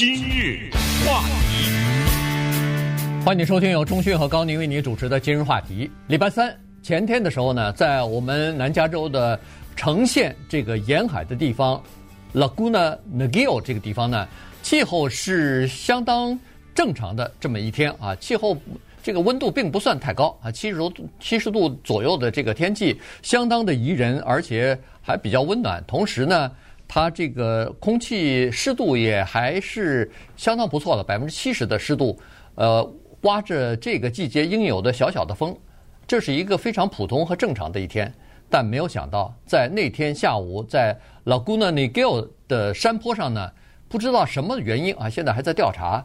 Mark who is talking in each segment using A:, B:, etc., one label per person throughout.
A: 今日话题，
B: 欢迎收听由中讯和高宁为你主持的今日话题。礼拜三前天的时候呢，在我们南加州的橙县这个沿海的地方，Laguna Niguel 这个地方呢，气候是相当正常的这么一天啊，气候这个温度并不算太高啊，七十度七十度左右的这个天气相当的宜人，而且还比较温暖，同时呢。它这个空气湿度也还是相当不错的，百分之七十的湿度，呃，刮着这个季节应有的小小的风，这是一个非常普通和正常的一天。但没有想到，在那天下午，在 Laguna Niguel 的山坡上呢，不知道什么原因啊，现在还在调查，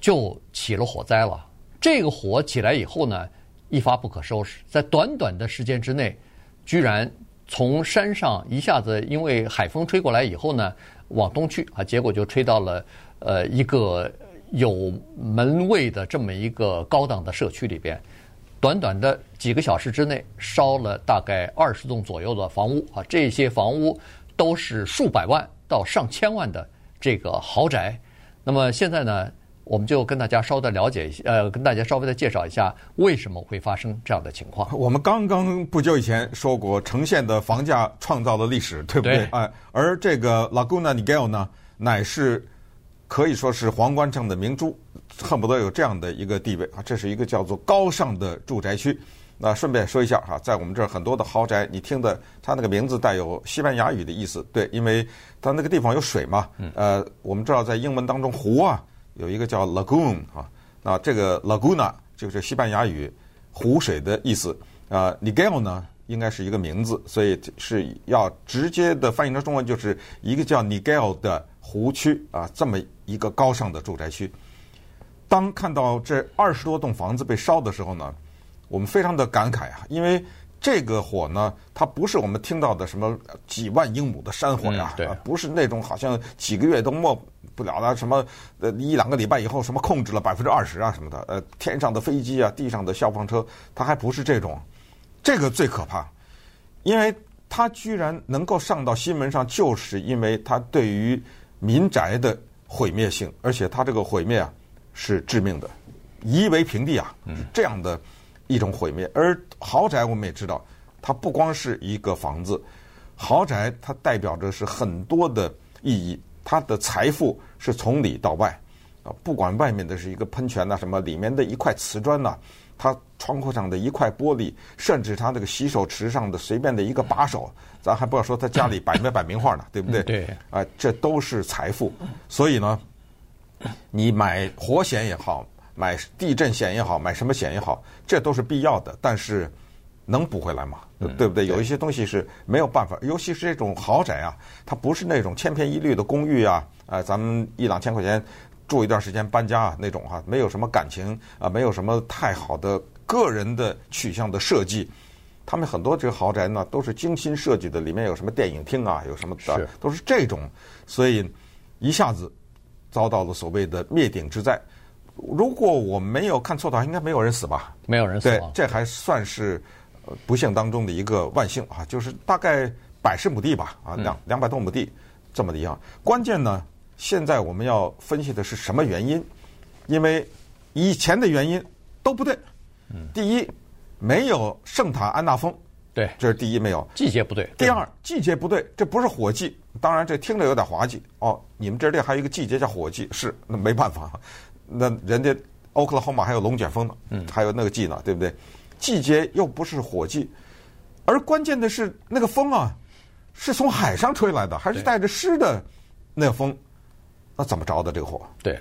B: 就起了火灾了。这个火起来以后呢，一发不可收拾，在短短的时间之内，居然。从山上一下子，因为海风吹过来以后呢，往东去啊，结果就吹到了呃一个有门卫的这么一个高档的社区里边。短短的几个小时之内，烧了大概二十栋左右的房屋啊，这些房屋都是数百万到上千万的这个豪宅。那么现在呢？我们就跟大家稍微的了解一下，呃，跟大家稍微的介绍一下为什么会发生这样的情况。
C: 我们刚刚不久以前说过，城县的房价创造了历史，对不对？哎
B: 对，
C: 而这个 Laguna Niguel 呢，乃是可以说是皇冠上的明珠，恨不得有这样的一个地位啊！这是一个叫做高尚的住宅区。那顺便说一下哈，在我们这儿很多的豪宅，你听的它那个名字带有西班牙语的意思，对，因为它那个地方有水嘛。嗯。呃，我们知道在英文当中湖啊。有一个叫 lagoon 啊，那这个 laguna 就是西班牙语湖水的意思啊。Niguel 呢应该是一个名字，所以是要直接的翻译成中文，就是一个叫 Niguel 的湖区啊，这么一个高尚的住宅区。当看到这二十多栋房子被烧的时候呢，我们非常的感慨啊，因为这个火呢，它不是我们听到的什么几万英亩的山火呀，
B: 对，
C: 不是那种好像几个月都没。不了了，什么呃一两个礼拜以后，什么控制了百分之二十啊什么的，呃天上的飞机啊，地上的消防车，它还不是这种，这个最可怕，因为它居然能够上到新闻上，就是因为它对于民宅的毁灭性，而且它这个毁灭啊是致命的，夷为平地啊，这样的一种毁灭。而豪宅我们也知道，它不光是一个房子，豪宅它代表着是很多的意义。它的财富是从里到外，啊，不管外面的是一个喷泉呐，什么里面的一块瓷砖呐，它窗户上的一块玻璃，甚至它那个洗手池上的随便的一个把手，咱还不要说他家里摆没摆名画呢，对不对？
B: 对，
C: 啊，这都是财富。所以呢，你买活险也好，买地震险也好，买什么险也好，这都是必要的。但是。能补回来吗？对不对？有一些东西是没有办法，尤其是这种豪宅啊，它不是那种千篇一律的公寓啊，啊，咱们一两千块钱住一段时间搬家啊那种哈，没有什么感情啊，没有什么太好的个人的取向的设计。他们很多这个豪宅呢，都是精心设计的，里面有什么电影厅啊，有什么的，都是这种，所以一下子遭到了所谓的灭顶之灾。如果我没有看错的话，应该没有人死吧？
B: 没有人死。
C: 对，这还算是。不幸当中的一个万幸啊，就是大概百十亩地吧，啊，两两百多亩地，这么的一样。关键呢，现在我们要分析的是什么原因？因为以前的原因都不对。嗯第一，没有圣塔安娜峰，
B: 对，
C: 这是第一没有。
B: 季节不对。
C: 第二，季节不对，这不是火季。当然，这听着有点滑稽哦。你们这里还有一个季节叫火季，是那没办法，那人家欧克拉荷马还有龙卷风呢，嗯，还有那个季呢，对不对？季节又不是火季，而关键的是那个风啊，是从海上吹来的，还是带着湿的那个风？那怎么着的这个火？
B: 对，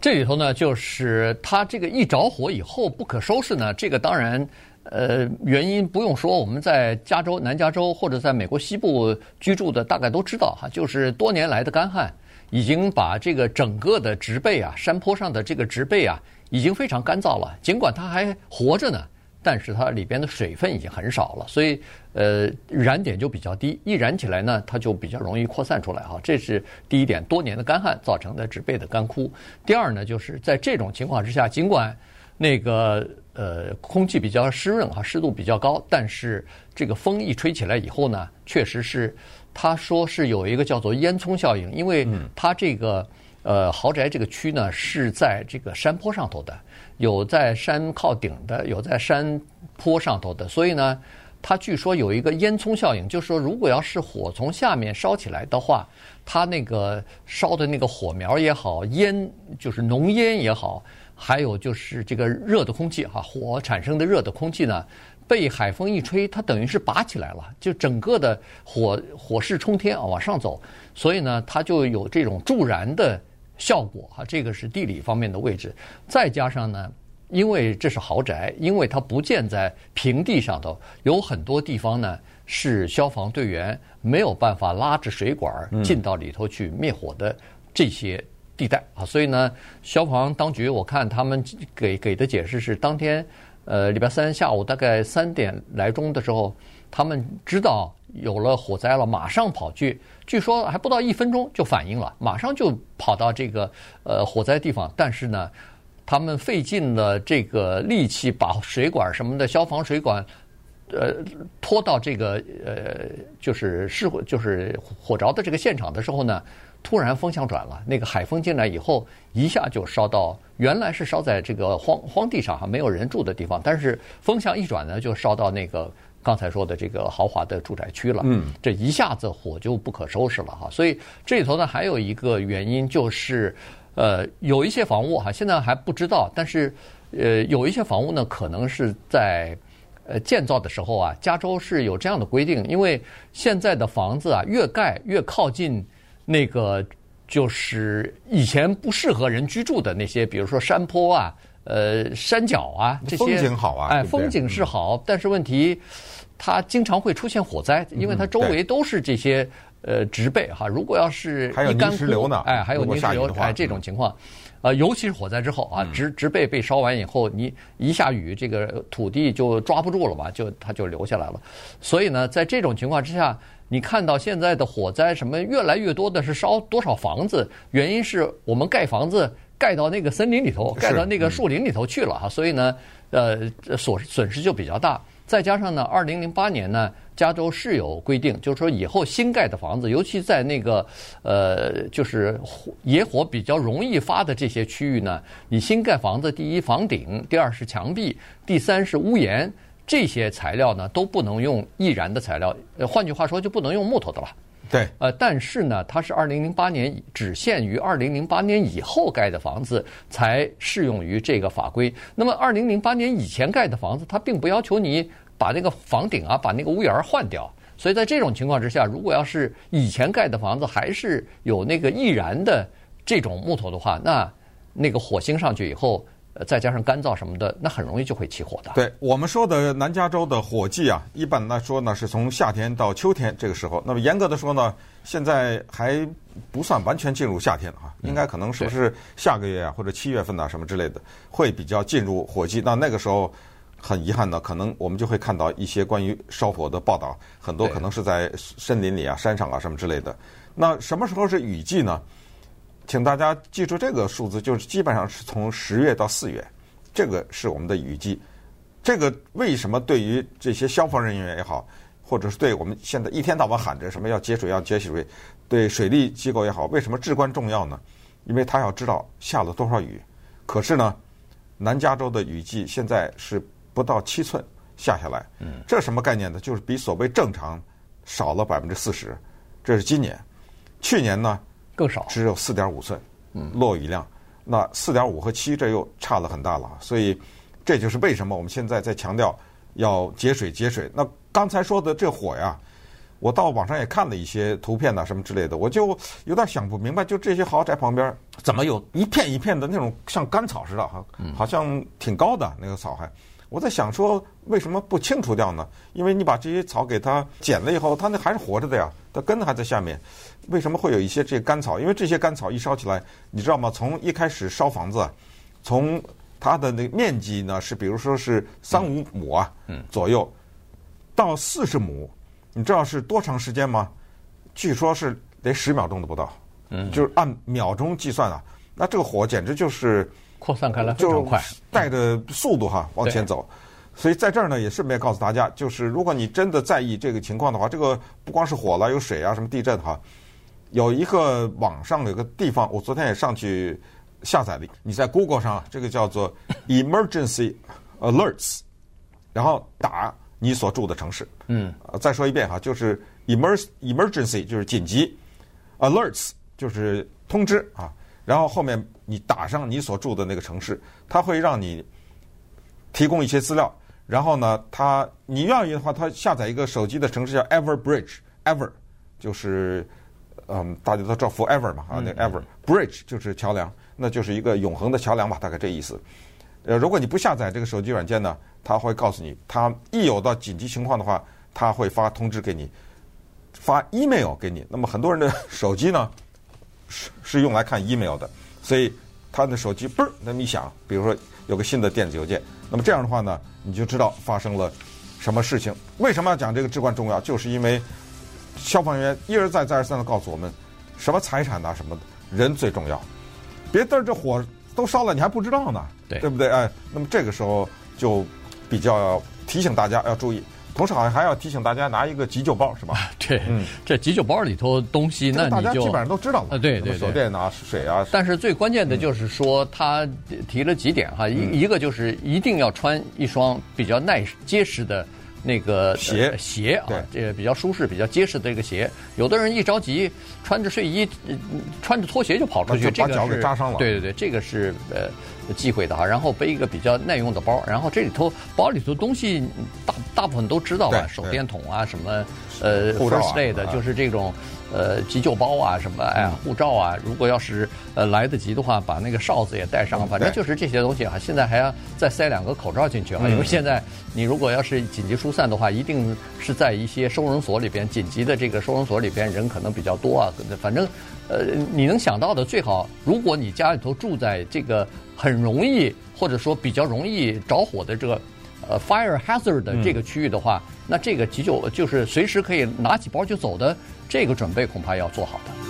B: 这里头呢，就是它这个一着火以后不可收拾呢。这个当然，呃，原因不用说，我们在加州、南加州或者在美国西部居住的大概都知道哈，就是多年来的干旱已经把这个整个的植被啊，山坡上的这个植被啊，已经非常干燥了。尽管它还活着呢。但是它里边的水分已经很少了，所以呃燃点就比较低，一燃起来呢，它就比较容易扩散出来哈。这是第一点，多年的干旱造成的植被的干枯。第二呢，就是在这种情况之下，尽管那个呃空气比较湿润哈，湿度比较高，但是这个风一吹起来以后呢，确实是他说是有一个叫做烟囱效应，因为它这个。呃，豪宅这个区呢是在这个山坡上头的，有在山靠顶的，有在山坡上头的，所以呢，它据说有一个烟囱效应，就是说，如果要是火从下面烧起来的话，它那个烧的那个火苗也好，烟就是浓烟也好，还有就是这个热的空气哈，火产生的热的空气呢，被海风一吹，它等于是拔起来了，就整个的火火势冲天啊，往上走，所以呢，它就有这种助燃的。效果哈，这个是地理方面的位置，再加上呢，因为这是豪宅，因为它不建在平地上头，有很多地方呢是消防队员没有办法拉着水管进到里头去灭火的这些地带啊，所以呢，消防当局我看他们给给的解释是，当天呃礼拜三下午大概三点来钟的时候，他们知道。有了火灾了，马上跑去，据说还不到一分钟就反应了，马上就跑到这个呃火灾地方。但是呢，他们费尽了这个力气，把水管什么的消防水管呃拖到这个呃就是失火就是火着的这个现场的时候呢，突然风向转了，那个海风进来以后，一下就烧到原来是烧在这个荒荒地上哈，没有人住的地方，但是风向一转呢，就烧到那个。刚才说的这个豪华的住宅区了，嗯，这一下子火就不可收拾了哈。所以这里头呢，还有一个原因就是，呃，有一些房屋哈，现在还不知道，但是呃，有一些房屋呢，可能是在呃建造的时候啊，加州是有这样的规定，因为现在的房子啊，越盖越靠近那个就是以前不适合人居住的那些，比如说山坡啊。呃，山脚啊，这些
C: 风景好啊，
B: 哎，风景是好，嗯、但是问题，它经常会出现火灾，因为它周围都是这些、嗯、呃植被哈。如果要是一干枯，哎，还有泥石流，哎，这种情况，呃，尤其是火灾之后啊，植植被被烧完以后，你一下雨，这个土地就抓不住了吧，就它就流下来了。所以呢，在这种情况之下，你看到现在的火灾什么越来越多的是烧多少房子，原因是我们盖房子。盖到那个森林里头，盖到那个树林里头去了哈，所以呢，呃，损损失就比较大。再加上呢，二零零八年呢，加州是有规定，就是说以后新盖的房子，尤其在那个呃，就是野火比较容易发的这些区域呢，你新盖房子，第一房顶，第二是墙壁，第三是屋檐，这些材料呢都不能用易燃的材料，呃，换句话说就不能用木头的了。
C: 对，
B: 呃，但是呢，它是二零零八年只限于二零零八年以后盖的房子才适用于这个法规。那么二零零八年以前盖的房子，它并不要求你把那个房顶啊，把那个屋檐儿换掉。所以在这种情况之下，如果要是以前盖的房子还是有那个易燃的这种木头的话，那那个火星上去以后。再加上干燥什么的，那很容易就会起火的。
C: 对我们说的南加州的火季啊，一般来说呢是从夏天到秋天这个时候。那么严格的说呢，现在还不算完全进入夏天啊，应该可能是不是下个月啊或者七月份啊什么之类的会比较进入火季。那那个时候很遗憾呢，可能我们就会看到一些关于烧火的报道，很多可能是在森林里啊、山上啊什么之类的。那什么时候是雨季呢？请大家记住这个数字，就是基本上是从十月到四月，这个是我们的雨季。这个为什么对于这些消防人员也好，或者是对我们现在一天到晚喊着什么要节水要节水，对水利机构也好，为什么至关重要呢？因为他要知道下了多少雨。可是呢，南加州的雨季现在是不到七寸下下来，这什么概念呢？就是比所谓正常少了百分之四十。这是今年，去年呢？
B: 更少，
C: 只有四点五寸，落雨量，那四点五和七这又差了很大了，所以这就是为什么我们现在在强调要节水节水。那刚才说的这火呀，我到网上也看了一些图片呐，什么之类的，我就有点想不明白，就这些豪宅旁边怎么有一片一片的那种像干草似的哈，好像挺高的那个草还。我在想说，为什么不清除掉呢？因为你把这些草给它剪了以后，它那还是活着的呀，它根还在下面。为什么会有一些这干草？因为这些干草一烧起来，你知道吗？从一开始烧房子，从它的那个面积呢是，比如说是三五亩啊，左右，到四十亩，你知道是多长时间吗？据说是得十秒钟都不到，嗯，就是按秒钟计算啊，那这个火简直就是。
B: 扩散开来非常快，
C: 带着速度哈往前走，所以在这儿呢也顺便告诉大家，就是如果你真的在意这个情况的话，这个不光是火了，有水啊，什么地震哈，有一个网上有个地方，我昨天也上去下载了。你在 Google 上，这个叫做 Emergency Alerts，然后打你所住的城市。嗯，再说一遍哈，就是 Emer Emergency 就是紧急，Alerts 就是通知啊。然后后面你打上你所住的那个城市，它会让你提供一些资料。然后呢，它你愿意的话，它下载一个手机的城市叫 Everbridge，Ever 就是。嗯，大家都知道 forever 嘛，啊，那 ever bridge 就是桥梁，那就是一个永恒的桥梁吧，大概这意思。呃，如果你不下载这个手机软件呢，它会告诉你，它一有到紧急情况的话，它会发通知给你，发 email 给你。那么很多人的手机呢，是用来看 email 的，所以他的手机嘣那么一响，比如说有个新的电子邮件，那么这样的话呢，你就知道发生了什么事情。为什么要讲这个至关重要？就是因为。消防员一而再、再而三的告诉我们，什么财产呐、啊，什么，人最重要。别等这火都烧了，你还不知道呢，对，不对？哎，那么这个时候就比较提醒大家要注意，同时好像还要提醒大家拿一个急救包，是吧？
B: 对，嗯，这急救包里头东西，那你就
C: 大家基本上都知道了。
B: 啊，对对对，
C: 手电啊，水啊。
B: 但是最关键的就是说，他提了几点哈，一、嗯、一个就是一定要穿一双比较耐结实的。那个
C: 鞋
B: 鞋啊，这个比较舒适、比较结实的这个鞋，有的人一着急穿着睡衣、穿着拖鞋就跑出去，
C: 就把脚给扎伤了。
B: 对对对，这个是呃忌讳的哈。然后背一个比较耐用的包，然后这里头包里头东西大大部分都知道吧，手电筒啊什么呃，First Aid 的就是这种。呃，急救包啊，什么哎呀，护照啊，如果要是呃来得及的话，把那个哨子也带上，反正就是这些东西啊。现在还要再塞两个口罩进去啊，因为现在你如果要是紧急疏散的话，一定是在一些收容所里边，紧急的这个收容所里边人可能比较多啊。反正呃，你能想到的最好，如果你家里头住在这个很容易或者说比较容易着火的这个。呃，fire hazard 的这个区域的话，嗯、那这个急救就是随时可以拿起包就走的这个准备，恐怕要做好的。